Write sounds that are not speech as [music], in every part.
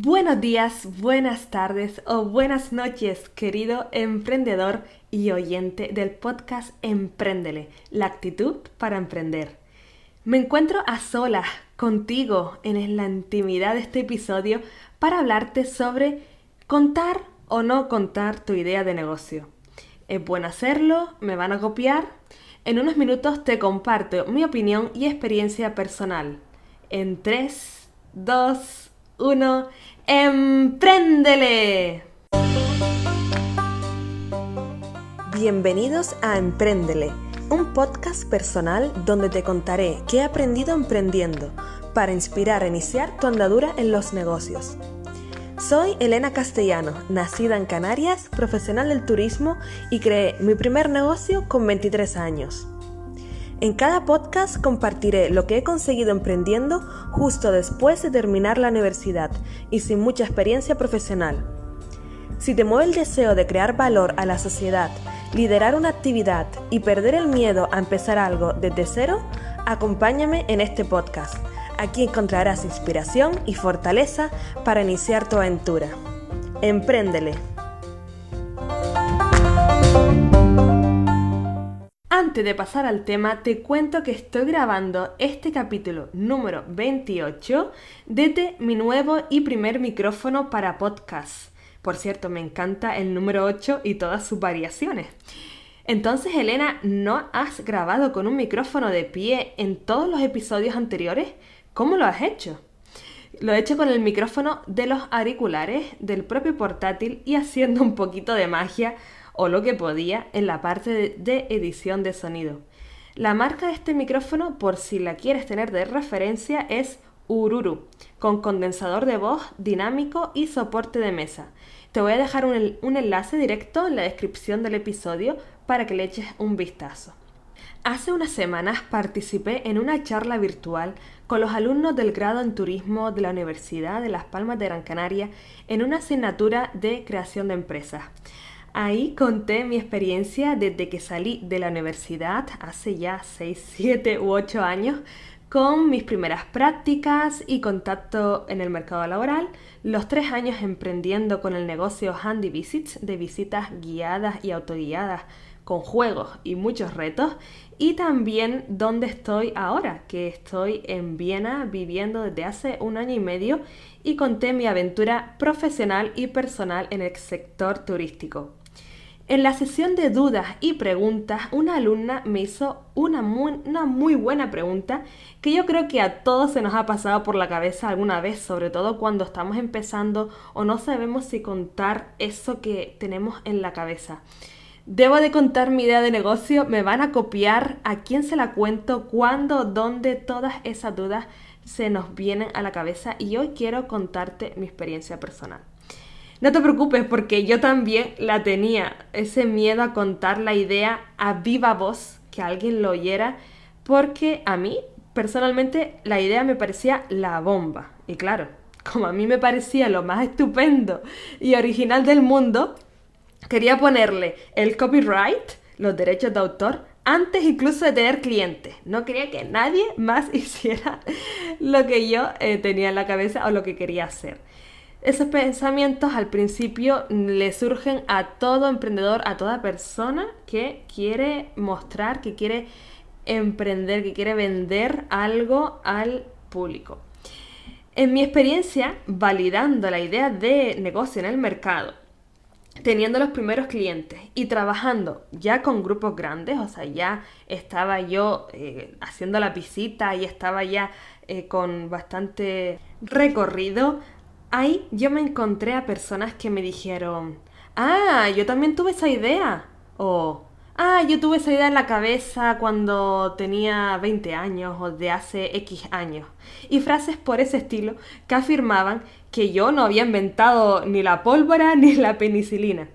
Buenos días, buenas tardes o buenas noches, querido emprendedor y oyente del podcast Empréndele, la actitud para emprender. Me encuentro a solas contigo en la intimidad de este episodio para hablarte sobre contar o no contar tu idea de negocio. Es bueno hacerlo, me van a copiar. En unos minutos te comparto mi opinión y experiencia personal. En 3, 2, 1, ¡empréndele! Bienvenidos a Empréndele, un podcast personal donde te contaré qué he aprendido emprendiendo para inspirar a iniciar tu andadura en los negocios. Soy Elena Castellano, nacida en Canarias, profesional del turismo y creé mi primer negocio con 23 años. En cada podcast compartiré lo que he conseguido emprendiendo justo después de terminar la universidad y sin mucha experiencia profesional. Si te mueve el deseo de crear valor a la sociedad, liderar una actividad y perder el miedo a empezar algo desde cero, acompáñame en este podcast. Aquí encontrarás inspiración y fortaleza para iniciar tu aventura. Empréndele. Antes de pasar al tema, te cuento que estoy grabando este capítulo número 28 desde mi nuevo y primer micrófono para podcast. Por cierto, me encanta el número 8 y todas sus variaciones. Entonces, Elena, ¿no has grabado con un micrófono de pie en todos los episodios anteriores? ¿Cómo lo has hecho? Lo he hecho con el micrófono de los auriculares del propio portátil y haciendo un poquito de magia o lo que podía en la parte de edición de sonido. La marca de este micrófono, por si la quieres tener de referencia, es Ururu, con condensador de voz dinámico y soporte de mesa. Te voy a dejar un, enlace directo en la descripción del episodio para que le eches un vistazo. Hace unas semanas participé en una charla virtual con los alumnos del grado en turismo de la Universidad de Las Palmas de Gran Canaria en una asignatura de creación de empresas. Ahí conté mi experiencia desde que salí de la universidad hace ya 6, 7 [laughs] u 8 años con mis primeras prácticas y contacto en el mercado laboral, los tres años emprendiendo con el negocio Handy Visits de visitas guiadas y autoguiadas con juegos y muchos retos y también donde estoy ahora, que estoy en Viena viviendo desde hace un año y medio y conté mi aventura profesional y personal en el sector turístico. En la sesión de dudas y preguntas, una alumna me hizo una muy, una muy, buena pregunta que yo creo que a todos se nos ha pasado por la cabeza alguna vez, sobre todo cuando estamos empezando o no sabemos si contar eso que tenemos en la cabeza. Debo de contar mi idea de negocio, me van a copiar, a quién se la cuento, cuándo, dónde, todas esas dudas se nos vienen a la cabeza y hoy quiero contarte mi experiencia personal. No te preocupes porque yo también la tenía, ese miedo a contar la idea a viva voz, que alguien lo oyera, porque a mí personalmente la idea me parecía la bomba. Y claro, [laughs] como a mí me parecía lo más estupendo y original del mundo, quería ponerle el copyright, los derechos de autor, antes incluso de tener clientes. No quería que nadie más [laughs] hiciera lo que yo eh, tenía en la cabeza o lo que quería hacer. Esos pensamientos al principio le surgen a todo emprendedor, a toda persona que quiere mostrar, que quiere emprender, que quiere vender algo al público. En mi experiencia, validando la idea de negocio en el mercado, teniendo los primeros clientes y trabajando ya con grupos grandes, o sea, ya estaba yo eh, haciendo la visita y estaba ya eh, con bastante recorrido, ahí yo me encontré a personas que me dijeron, ah, yo también tuve esa idea. O, ah, yo tuve esa idea en la cabeza cuando tenía 20 años o de hace X años. Y frases por ese estilo que afirmaban que yo no había inventado ni la pólvora [laughs] ni la penicilina.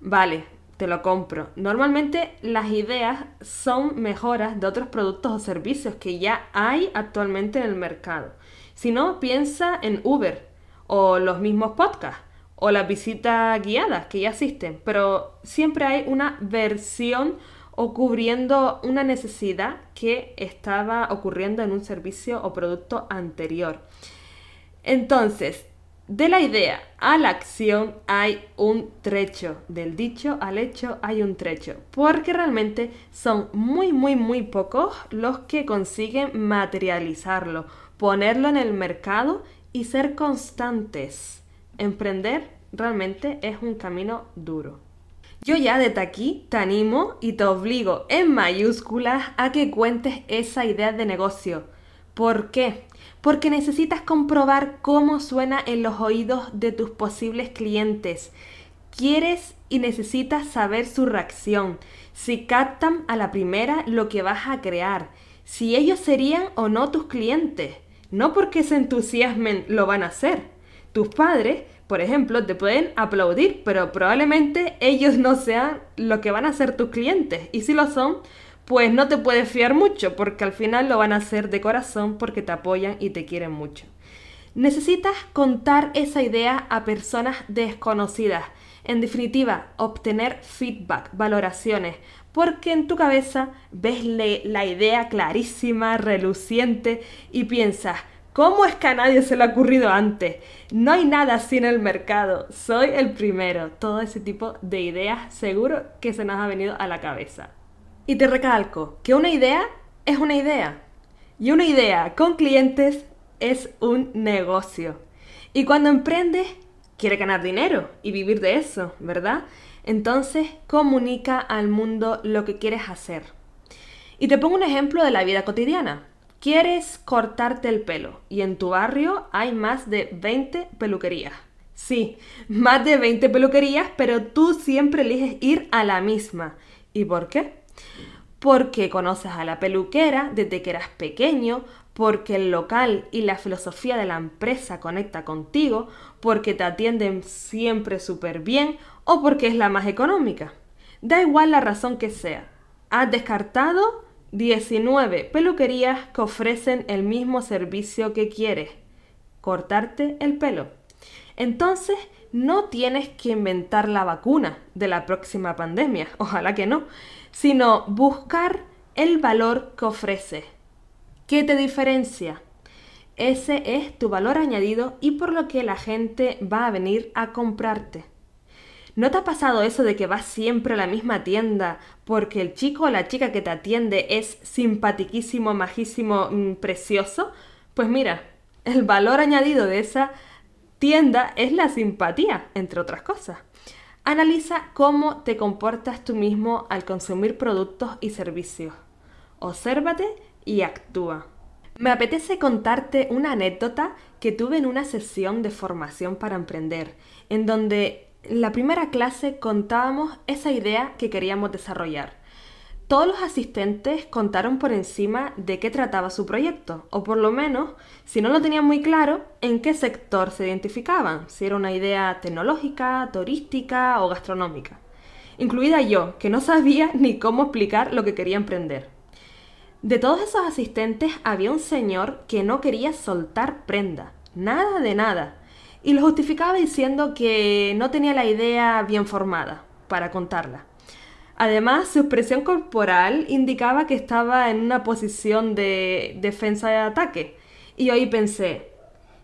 Vale, te lo compro. Normalmente las ideas son mejoras de otros productos o servicios que ya hay actualmente en el mercado. Si no, piensa en Uber o los mismos podcasts o las visitas guiadas que ya existen, pero siempre hay una versión o cubriendo una necesidad que estaba ocurriendo en un servicio o producto anterior. Entonces, de la idea a la acción hay un trecho, del dicho al hecho hay un trecho, porque realmente son muy, muy, muy pocos los que consiguen materializarlo, ponerlo en el mercado y ser constantes. Emprender realmente es un camino duro. Yo ya desde aquí te animo y te obligo en mayúsculas a que cuentes esa idea de negocio. ¿Por qué? Porque necesitas comprobar cómo suena en los oídos de tus posibles clientes. Quieres y necesitas saber su reacción, si captan a la primera lo que vas a crear, si ellos serían o no tus clientes. No porque se entusiasmen lo van a hacer. Tus padres, por ejemplo, te pueden aplaudir, pero probablemente ellos no sean lo que van a ser tus clientes. Y si lo son, pues no te puedes fiar mucho, porque al final lo van a hacer de corazón porque te apoyan y te quieren mucho. Necesitas contar esa idea a personas desconocidas. En definitiva, obtener feedback, valoraciones, porque en tu cabeza ves la idea clarísima, reluciente y piensas, ¿cómo es que a nadie se le ha ocurrido antes? No hay nada así en el mercado, soy el primero. Todo ese tipo de ideas seguro que se nos ha venido a la cabeza. Y te recalco que una idea es una idea. Y una idea con clientes es un negocio. Y cuando emprendes, quiere ganar dinero y vivir de eso, ¿verdad? Entonces comunica al mundo lo que quieres hacer. Y te pongo un ejemplo de la vida cotidiana. Quieres cortarte el pelo y en tu barrio hay más de 20 peluquerías. Sí, más de 20 peluquerías, pero tú siempre eliges ir a la misma. ¿Y por qué? Porque conoces a la peluquera desde que eras pequeño, porque el local y la filosofía de la empresa conecta contigo, porque te atienden siempre súper bien o porque es la más económica. Da igual la razón que sea. Has descartado 19 peluquerías que ofrecen el mismo servicio que quieres, cortarte el pelo. Entonces, no tienes que inventar la vacuna de la próxima pandemia, [laughs] ojalá que no, sino buscar el valor que ofrece. ¿Qué te diferencia? Ese es tu valor añadido y por lo que la gente va a venir a comprarte. ¿No te ha pasado eso de que vas siempre a la misma tienda porque el chico o la chica que te atiende es simpatiquísimo, majísimo, mm, precioso? Pues mira, el valor añadido de esa tienda es la simpatía, entre otras cosas. Analiza cómo te comportas tú mismo al consumir productos y servicios. Obsérvate y actúa. Me apetece contarte una anécdota que tuve en una sesión de formación para emprender, en donde la primera clase contábamos esa idea que queríamos desarrollar. Todos los asistentes contaron por encima de qué trataba su proyecto, o por lo menos, si no lo tenían muy claro, en qué sector se identificaban, si era una idea tecnológica, turística o gastronómica. Incluida yo, que no sabía [laughs] ni cómo explicar lo que quería emprender. De todos esos asistentes había un señor que no quería soltar prenda, nada de nada, y lo justificaba diciendo que no tenía la idea bien formada para contarla. Además, su expresión corporal indicaba que estaba en una posición de defensa de ataque. Y hoy pensé,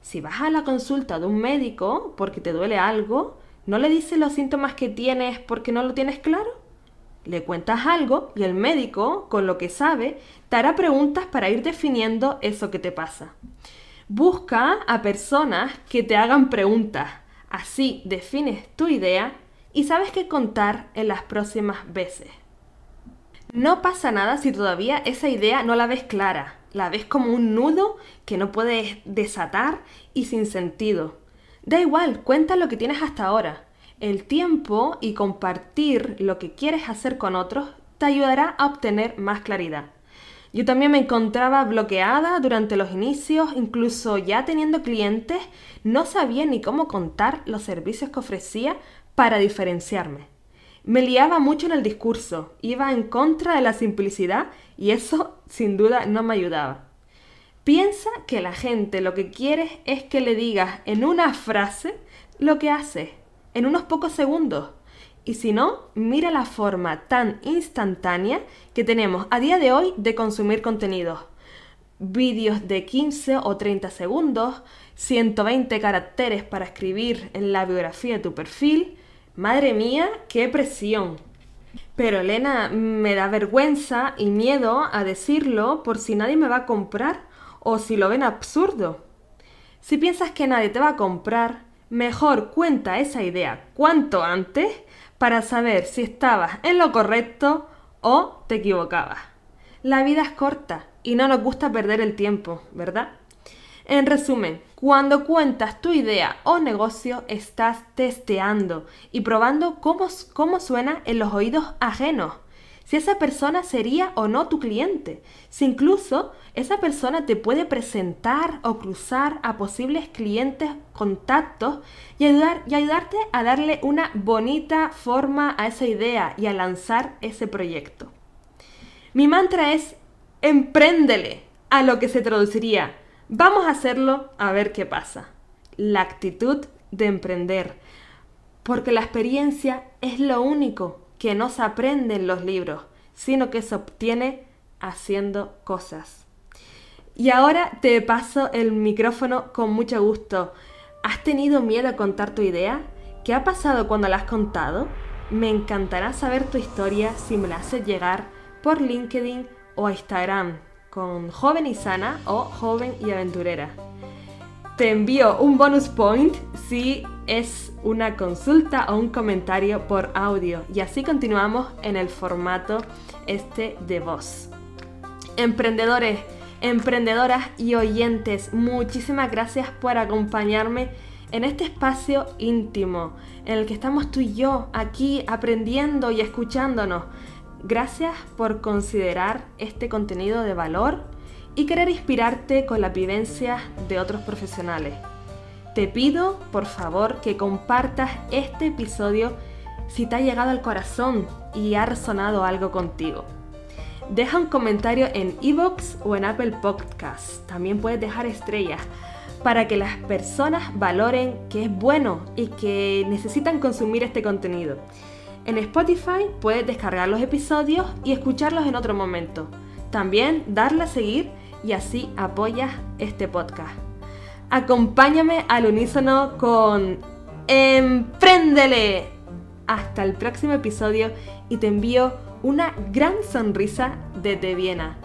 si vas a la consulta de un médico porque te duele algo, ¿no le dices los síntomas que tienes porque no lo tienes claro? Le cuentas algo y el médico, con lo que sabe, te hará preguntas para ir definiendo eso que te pasa. Busca a personas que te hagan preguntas. Así defines tu idea y sabes qué contar en las próximas veces. No pasa nada si todavía esa idea no la ves clara. La ves como un nudo que no puedes desatar y sin sentido. Da igual, cuenta lo que tienes hasta ahora. El tiempo y compartir lo que quieres hacer con otros te ayudará a obtener más claridad. Yo también me encontraba bloqueada durante los inicios, incluso ya teniendo clientes, no sabía ni cómo contar los servicios que ofrecía para diferenciarme. Me liaba mucho en el discurso, iba en contra de la simplicidad y eso sin duda no me ayudaba. Piensa que la gente lo que quiere es que le digas en una frase lo que hace, en unos pocos segundos. Y si no, mira la forma tan instantánea que tenemos a día de hoy de consumir contenidos. vídeos de 15 o 30 segundos, 120 caracteres para escribir en la biografía de tu perfil. Madre mía, qué presión. Pero Elena, me da vergüenza y miedo a decirlo por si nadie me va a comprar o si lo ven absurdo. Si piensas que nadie te va a comprar, mejor cuenta esa idea cuanto antes para saber si estabas en lo correcto o te equivocabas. La vida es corta y no nos gusta perder el tiempo, ¿verdad? En resumen, cuando cuentas tu idea o negocio, estás testeando y probando cómo, cómo suena en los oídos ajenos. Si esa persona sería o no tu cliente. Si incluso esa persona te puede presentar o cruzar a posibles clientes, contactos y, ayudar, y ayudarte a darle una bonita forma a esa idea y a lanzar ese proyecto. Mi mantra es empréndele a lo que se traduciría. Vamos a hacerlo a ver qué pasa. La actitud de emprender. Porque la experiencia es lo único que no se aprende en los libros, sino que se obtiene haciendo cosas. Y ahora te paso el micrófono con mucho gusto. ¿Has tenido miedo a contar tu idea? ¿Qué ha pasado cuando la has contado? Me encantará saber tu historia si me la haces llegar por LinkedIn o Instagram con joven y sana o joven y aventurera. Te envío un bonus point si es una consulta o un comentario por audio y así continuamos en el formato este de voz. Emprendedores, emprendedoras y oyentes, muchísimas gracias por acompañarme en este espacio íntimo en el que estamos tú y yo aquí aprendiendo y escuchándonos. Gracias por considerar este contenido de valor y querer inspirarte con la vivencia de otros profesionales. Te pido, por favor, que compartas este episodio si te ha llegado al corazón y ha resonado algo contigo. Deja un comentario en iVoox o en Apple Podcasts. También puedes dejar estrellas para que las personas valoren que es bueno y que necesitan consumir este contenido. En Spotify puedes descargar los episodios y escucharlos en otro momento. También darle a seguir y así apoyas este podcast. Acompáñame al unísono con Empréndele. Hasta el próximo episodio y te envío una gran sonrisa desde Viena.